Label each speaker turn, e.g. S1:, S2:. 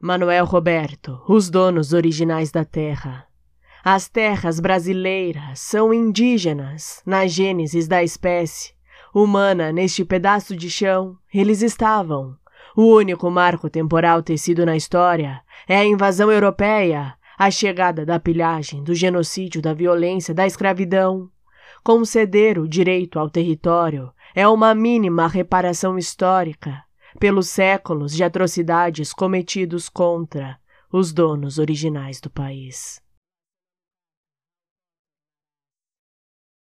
S1: Manuel Roberto, os donos originais da terra. As terras brasileiras são indígenas na gênesis da espécie. Humana neste pedaço de chão, eles estavam. O único marco temporal tecido na história é a invasão europeia, a chegada da pilhagem, do genocídio, da violência, da escravidão. Conceder o direito ao território é uma mínima reparação histórica pelos séculos de atrocidades cometidos contra os donos originais do país.